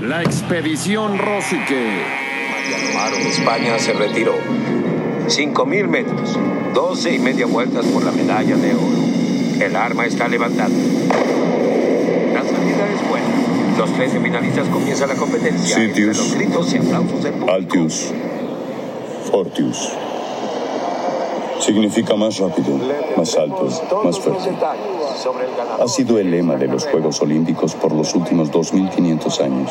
La expedición Rosique. España se retiró. 5.000 metros, 12 y media vueltas por la medalla de oro. El arma está levantada. La salida es buena. Los 13 finalistas comienzan la competencia. Sitius. Los gritos y aplausos del público. Altius. Fortius. Significa más rápido, más alto, más fuerte. Ha sido el lema de los. Juegos Olímpicos por los últimos 2.500 años.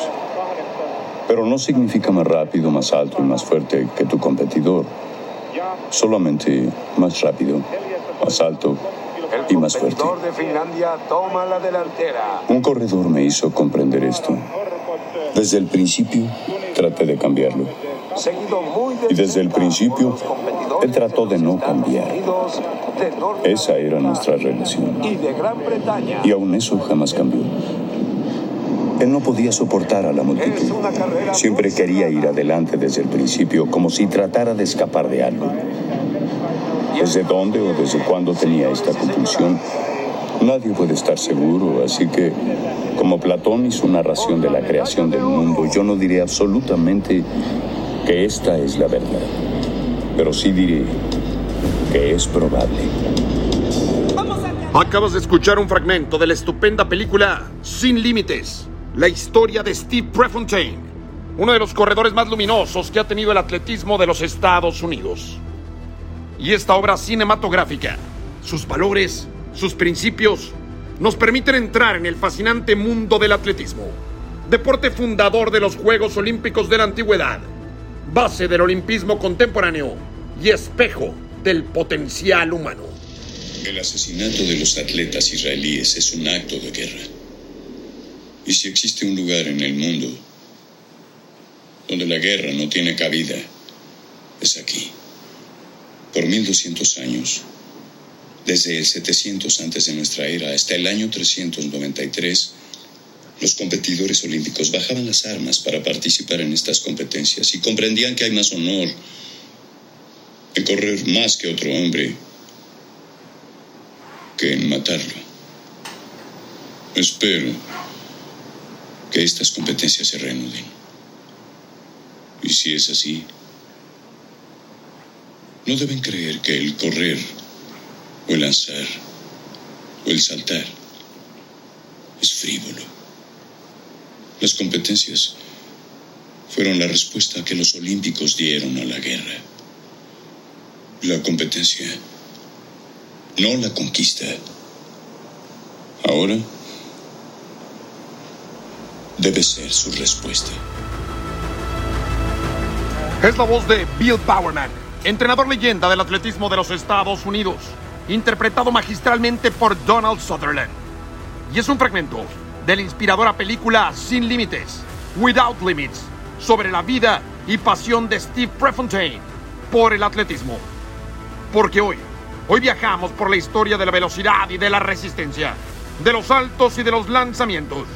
Pero no significa más rápido, más alto y más fuerte que tu competidor. Solamente más rápido, más alto y más fuerte. Un corredor me hizo comprender esto. Desde el principio traté de cambiarlo. Y desde el principio, él trató de no cambiar. Esa era nuestra relación. Y aún eso jamás cambió. Él no podía soportar a la multitud. Siempre quería ir adelante desde el principio, como si tratara de escapar de algo. ¿Desde dónde o desde cuándo tenía esta compulsión? Nadie puede estar seguro, así que, como Platón y su narración de la creación del mundo, yo no diré absolutamente que esta es la verdad, pero sí diré que es probable. Acabas de escuchar un fragmento de la estupenda película Sin Límites, la historia de Steve Prefontaine, uno de los corredores más luminosos que ha tenido el atletismo de los Estados Unidos. Y esta obra cinematográfica, sus valores, sus principios, nos permiten entrar en el fascinante mundo del atletismo, deporte fundador de los Juegos Olímpicos de la Antigüedad, base del olimpismo contemporáneo y espejo del potencial humano. El asesinato de los atletas israelíes es un acto de guerra. Y si existe un lugar en el mundo donde la guerra no tiene cabida, es aquí. Por 1200 años, desde el 700 antes de nuestra era hasta el año 393, los competidores olímpicos bajaban las armas para participar en estas competencias y comprendían que hay más honor correr más que otro hombre que en matarlo. Espero que estas competencias se reanuden. Y si es así, no deben creer que el correr, o el lanzar, o el saltar es frívolo. Las competencias fueron la respuesta que los olímpicos dieron a la guerra. La competencia no la conquista. Ahora debe ser su respuesta. Es la voz de Bill Bowerman, entrenador leyenda del atletismo de los Estados Unidos, interpretado magistralmente por Donald Sutherland. Y es un fragmento de la inspiradora película Sin Límites, Without Limits, sobre la vida y pasión de Steve Prefontaine por el atletismo. Porque hoy, hoy viajamos por la historia de la velocidad y de la resistencia, de los saltos y de los lanzamientos,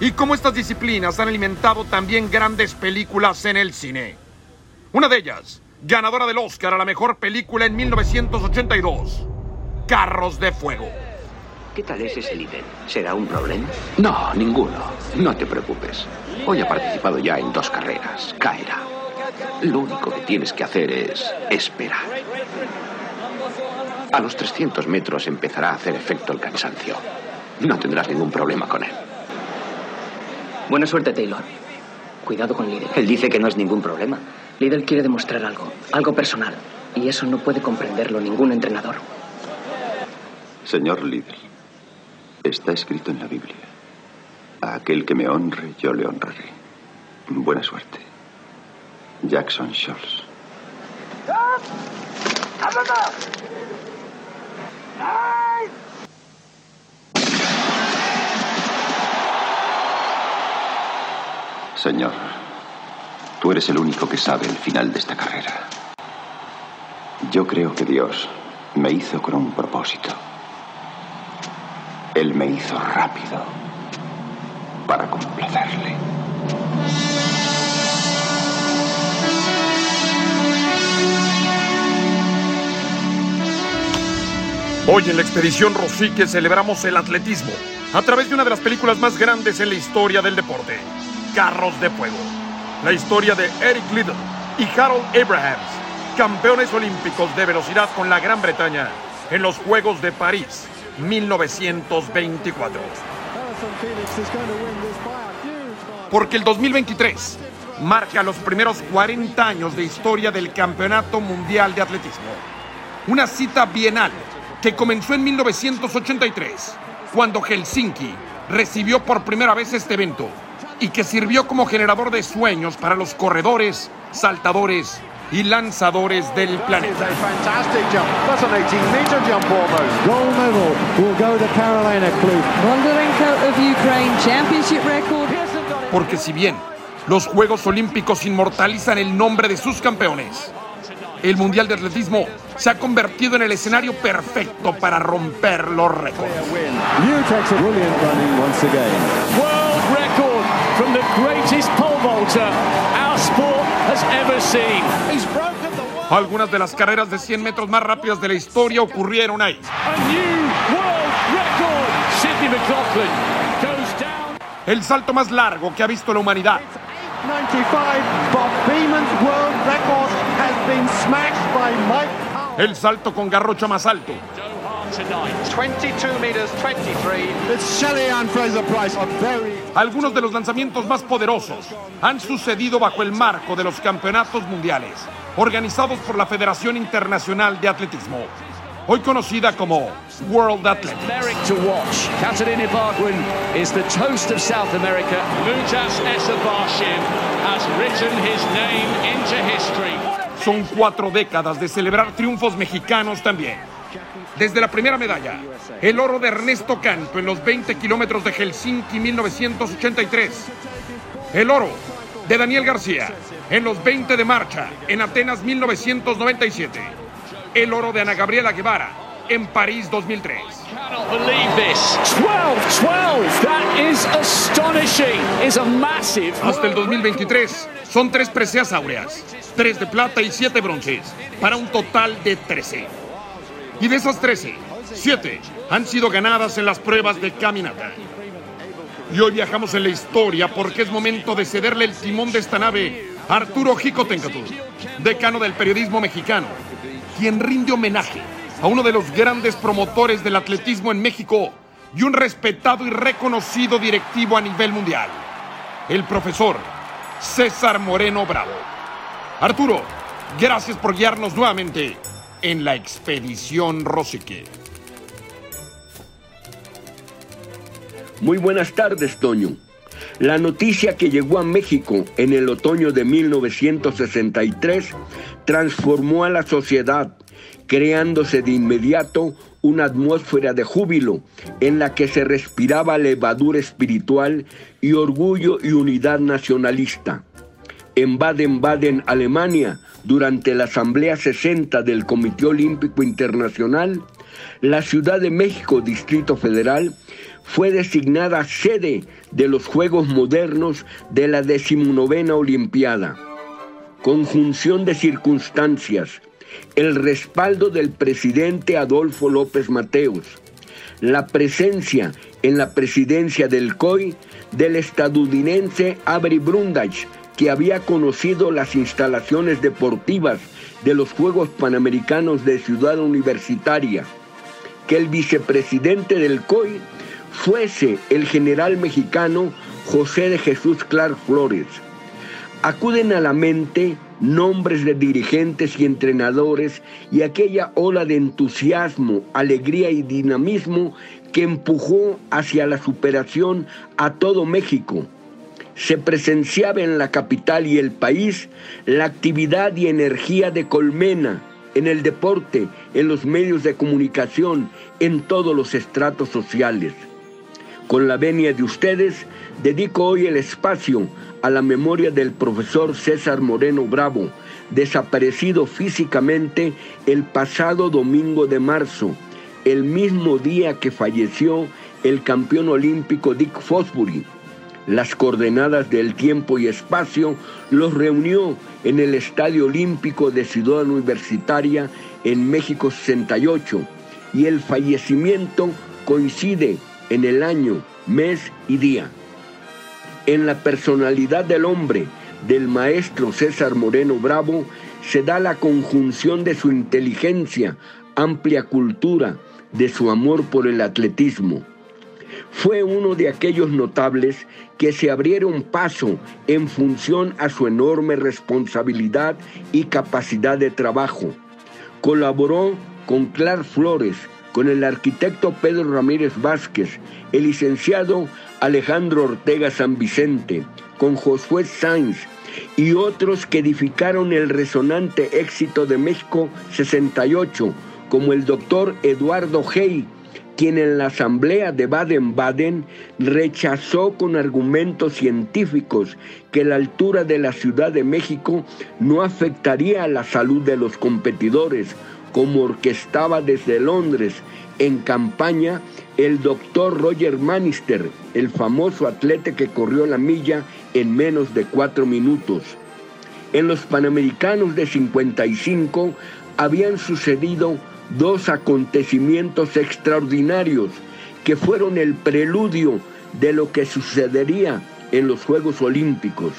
y cómo estas disciplinas han alimentado también grandes películas en el cine. Una de ellas, ganadora del Oscar a la mejor película en 1982, Carros de Fuego. ¿Qué tal es ese líder? ¿Será un problema? No, ninguno. No te preocupes. Hoy ha participado ya en dos carreras. Caerá. Lo único que tienes que hacer es esperar. A los 300 metros empezará a hacer efecto el cansancio. No tendrás ningún problema con él. Buena suerte, Taylor. Cuidado con Lidl. Él dice que no es ningún problema. Lidl quiere demostrar algo, algo personal. Y eso no puede comprenderlo ningún entrenador. Señor líder, está escrito en la Biblia. A aquel que me honre, yo le honraré. Buena suerte. Jackson Scholz. Señor, tú eres el único que sabe el final de esta carrera. Yo creo que Dios me hizo con un propósito. Él me hizo rápido para complacerle. Hoy en la expedición Rosique celebramos el atletismo a través de una de las películas más grandes en la historia del deporte, Carros de Fuego. La historia de Eric Liddell y Harold Abrahams, campeones olímpicos de velocidad con la Gran Bretaña en los Juegos de París 1924. Porque el 2023 marca los primeros 40 años de historia del Campeonato Mundial de Atletismo. Una cita bienal que comenzó en 1983, cuando Helsinki recibió por primera vez este evento y que sirvió como generador de sueños para los corredores, saltadores y lanzadores del planeta. Porque si bien los Juegos Olímpicos inmortalizan el nombre de sus campeones, el Mundial de Atletismo se ha convertido en el escenario perfecto para romper los récords. Algunas de las carreras de 100 metros más rápidas de la historia ocurrieron ahí. El salto más largo que ha visto la humanidad. 95, Bob Beeman's world record has been smashed by Mike Powell. el salto con garrocha más alto, Doha tonight. 22 meters 23. It's Shelley Ann Fraser Price, a very algunos de los lanzamientos más poderosos han sucedido bajo el marco de los campeonatos mundiales, organizados por la Federación Internacional de Atletismo, hoy conocida como World Athletics. To watch. Bargwin is the toast of South America. Mutas Esabashim has written his name into history. Son cuatro décadas de celebrar triunfos mexicanos también. Desde la primera medalla, el oro de Ernesto Canto en los 20 kilómetros de Helsinki 1983. El oro de Daniel García en los 20 de marcha en Atenas 1997. El oro de Ana Gabriela Guevara en París 2003. Cannot believe this. 12 12. That is astonishing. Is a massive. Hasta el 2023 son tres preseas áureas, tres de plata y siete bronces, para un total de 13. Y de esas 13, siete han sido ganadas en las pruebas de caminata. Y hoy viajamos en la historia porque es momento de cederle el timón de esta nave a Arturo Jicotencatl, decano del periodismo mexicano, quien rinde homenaje a uno de los grandes promotores del atletismo en México y un respetado y reconocido directivo a nivel mundial, el profesor César Moreno Bravo. Arturo, gracias por guiarnos nuevamente en la expedición Rosique. Muy buenas tardes, Toño. La noticia que llegó a México en el otoño de 1963 transformó a la sociedad, creándose de inmediato una atmósfera de júbilo en la que se respiraba levadura espiritual y orgullo y unidad nacionalista. En Baden-Baden, Alemania, durante la Asamblea 60 del Comité Olímpico Internacional, la Ciudad de México, Distrito Federal, fue designada sede de los Juegos Modernos de la decimonovena Olimpiada. Conjunción de circunstancias, el respaldo del presidente Adolfo López Mateos, la presencia en la presidencia del COI del estadounidense Avery Brundage, que había conocido las instalaciones deportivas de los Juegos Panamericanos de Ciudad Universitaria, que el vicepresidente del COI fuese el general mexicano José de Jesús Clark Flores. Acuden a la mente nombres de dirigentes y entrenadores y aquella ola de entusiasmo, alegría y dinamismo que empujó hacia la superación a todo México. Se presenciaba en la capital y el país la actividad y energía de Colmena, en el deporte, en los medios de comunicación, en todos los estratos sociales. Con la venia de ustedes, dedico hoy el espacio a la memoria del profesor César Moreno Bravo, desaparecido físicamente el pasado domingo de marzo, el mismo día que falleció el campeón olímpico Dick Fosbury. Las coordenadas del tiempo y espacio los reunió en el Estadio Olímpico de Ciudad Universitaria en México 68 y el fallecimiento coincide en el año, mes y día. En la personalidad del hombre, del maestro César Moreno Bravo, se da la conjunción de su inteligencia, amplia cultura, de su amor por el atletismo. Fue uno de aquellos notables que se abrieron paso en función a su enorme responsabilidad y capacidad de trabajo. Colaboró con Clar Flores, con el arquitecto Pedro Ramírez Vázquez, el licenciado Alejandro Ortega San Vicente, con Josué Sainz y otros que edificaron el resonante éxito de México 68, como el doctor Eduardo Hey, quien en la Asamblea de Baden-Baden rechazó con argumentos científicos que la altura de la Ciudad de México no afectaría a la salud de los competidores, como orquestaba desde Londres en campaña el doctor Roger Manister, el famoso atleta que corrió la milla en menos de cuatro minutos. En los Panamericanos de 55 habían sucedido dos acontecimientos extraordinarios que fueron el preludio de lo que sucedería en los Juegos Olímpicos.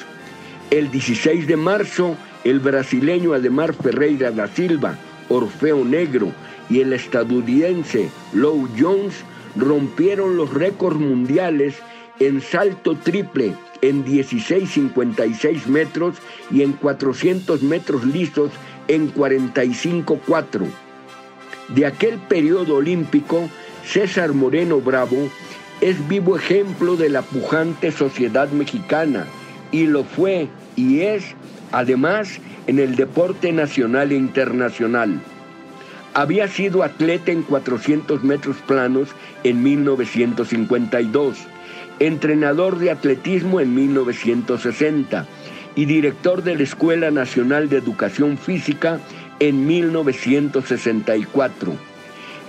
El 16 de marzo, el brasileño Ademar Ferreira da Silva, Orfeo Negro, y el estadounidense Low Jones rompieron los récords mundiales en salto triple en 16.56 metros y en 400 metros lisos en 45.4. De aquel periodo olímpico, César Moreno Bravo es vivo ejemplo de la pujante sociedad mexicana y lo fue y es, además, en el deporte nacional e internacional. Había sido atleta en 400 metros planos en 1952, entrenador de atletismo en 1960 y director de la Escuela Nacional de Educación Física en 1964.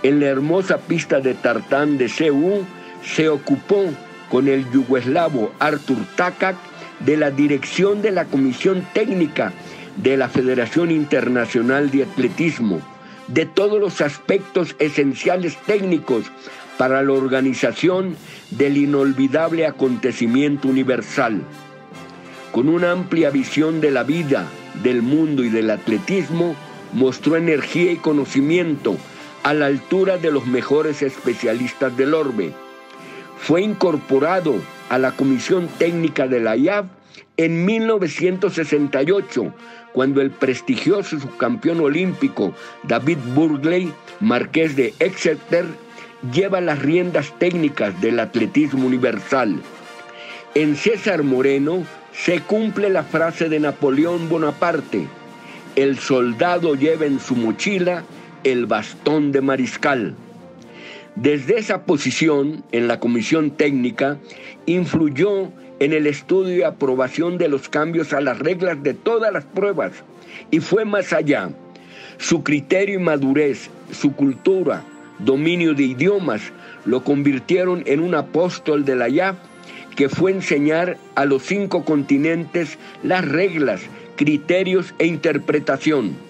En la hermosa pista de tartán de Seúl se ocupó con el yugoslavo Artur Takak de la dirección de la Comisión Técnica de la Federación Internacional de Atletismo, de todos los aspectos esenciales técnicos para la organización del inolvidable acontecimiento universal. Con una amplia visión de la vida, del mundo y del atletismo, mostró energía y conocimiento a la altura de los mejores especialistas del orbe. Fue incorporado a la Comisión Técnica de la IAF en 1968, cuando el prestigioso subcampeón olímpico David Burgley, marqués de Exeter, lleva las riendas técnicas del atletismo universal. En César Moreno se cumple la frase de Napoleón Bonaparte, el soldado lleva en su mochila el bastón de mariscal. Desde esa posición, en la comisión técnica, influyó en el estudio y aprobación de los cambios a las reglas de todas las pruebas y fue más allá. Su criterio y madurez, su cultura, dominio de idiomas, lo convirtieron en un apóstol de la IAF que fue enseñar a los cinco continentes las reglas criterios e interpretación.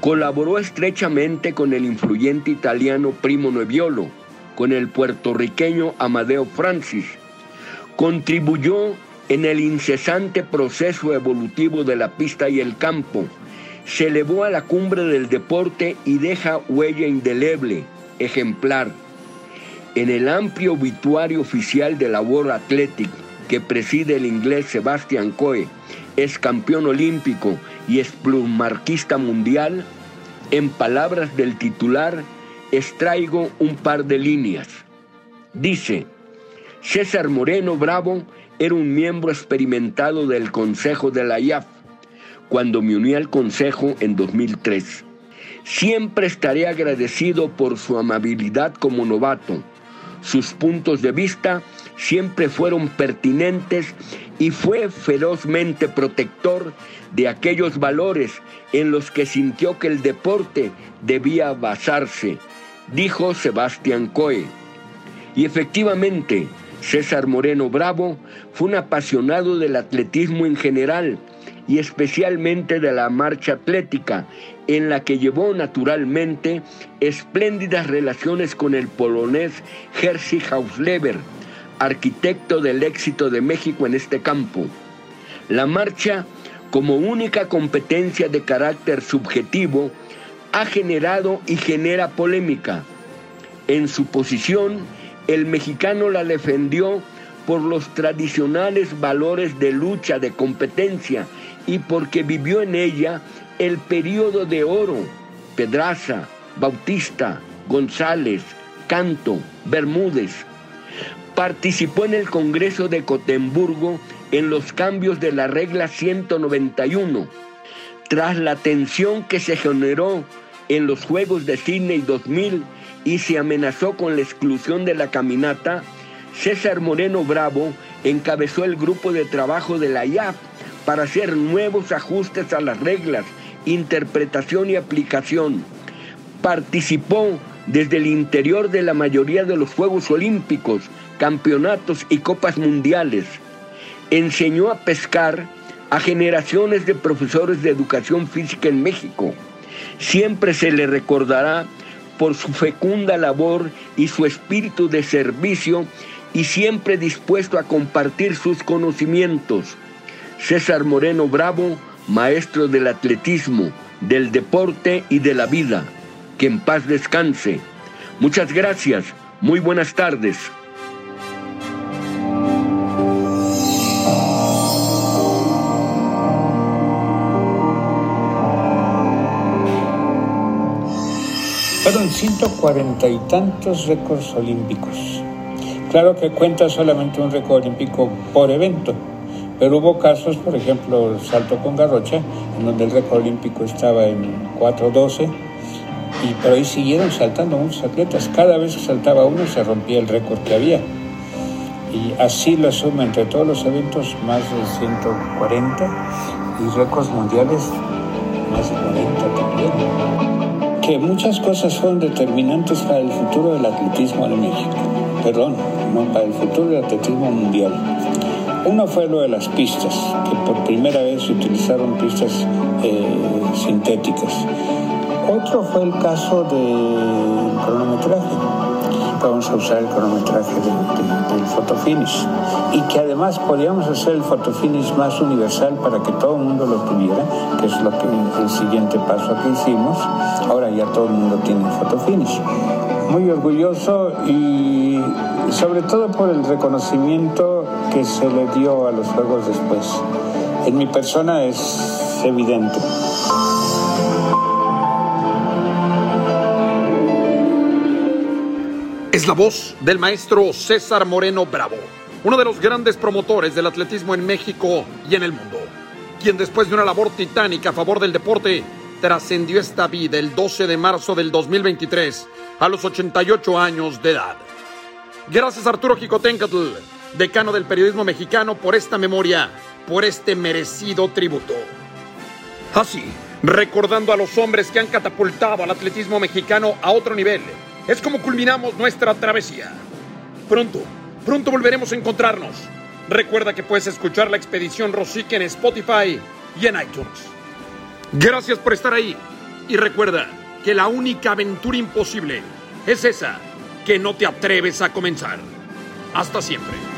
Colaboró estrechamente con el influyente italiano Primo Neviolo, con el puertorriqueño Amadeo Francis. Contribuyó en el incesante proceso evolutivo de la pista y el campo. Se elevó a la cumbre del deporte y deja huella indeleble, ejemplar. En el amplio obituario oficial de la World Athletic que preside el inglés Sebastian Coe es campeón olímpico y es plumarquista mundial, en palabras del titular, extraigo un par de líneas. Dice, César Moreno Bravo era un miembro experimentado del Consejo de la IAF cuando me uní al Consejo en 2003. Siempre estaré agradecido por su amabilidad como novato, sus puntos de vista siempre fueron pertinentes y fue ferozmente protector de aquellos valores en los que sintió que el deporte debía basarse, dijo Sebastián Coe. Y efectivamente, César Moreno Bravo fue un apasionado del atletismo en general y especialmente de la marcha atlética, en la que llevó naturalmente espléndidas relaciones con el polonés Jerzy Hausleber, arquitecto del éxito de México en este campo. La marcha, como única competencia de carácter subjetivo, ha generado y genera polémica. En su posición, el mexicano la defendió por los tradicionales valores de lucha, de competencia y porque vivió en ella el periodo de oro, Pedraza, Bautista, González, Canto, Bermúdez. Participó en el Congreso de Cotemburgo en los cambios de la regla 191. Tras la tensión que se generó en los Juegos de Sydney 2000 y se amenazó con la exclusión de la caminata, César Moreno Bravo encabezó el grupo de trabajo de la IAP para hacer nuevos ajustes a las reglas, interpretación y aplicación. Participó desde el interior de la mayoría de los Juegos Olímpicos, campeonatos y copas mundiales. Enseñó a pescar a generaciones de profesores de educación física en México. Siempre se le recordará por su fecunda labor y su espíritu de servicio y siempre dispuesto a compartir sus conocimientos. César Moreno Bravo, maestro del atletismo, del deporte y de la vida. Que en paz descanse. Muchas gracias. Muy buenas tardes. Fueron 140 y tantos récords olímpicos. Claro que cuenta solamente un récord olímpico por evento, pero hubo casos, por ejemplo, el salto con garrocha, en donde el récord olímpico estaba en 4.12, y, pero ahí siguieron saltando muchos atletas. Cada vez que saltaba uno se rompía el récord que había. Y así la suma entre todos los eventos, más de 140, y récords mundiales, más de 40 también. Que muchas cosas fueron determinantes para el futuro del atletismo en México. Perdón, no, para el futuro del atletismo mundial. Uno fue lo de las pistas, que por primera vez se utilizaron pistas eh, sintéticas. Otro fue el caso del cronometraje. Vamos a usar el cronometraje del fotofinish. Y que además podíamos hacer el fotofinish más universal para que todo el mundo lo tuviera, que es lo que el siguiente paso que hicimos. Ahora ya todo el mundo tiene fotofinish. Muy orgulloso y sobre todo por el reconocimiento que se le dio a los juegos después. En mi persona es evidente. Es la voz del maestro César Moreno Bravo, uno de los grandes promotores del atletismo en México y en el mundo, quien después de una labor titánica a favor del deporte, trascendió esta vida el 12 de marzo del 2023 a los 88 años de edad. Gracias Arturo Jicotencatl, decano del periodismo mexicano, por esta memoria, por este merecido tributo. Así, recordando a los hombres que han catapultado al atletismo mexicano a otro nivel, es como culminamos nuestra travesía. Pronto, pronto volveremos a encontrarnos. Recuerda que puedes escuchar la expedición Rosique en Spotify y en iTunes. Gracias por estar ahí. Y recuerda que la única aventura imposible es esa que no te atreves a comenzar. Hasta siempre.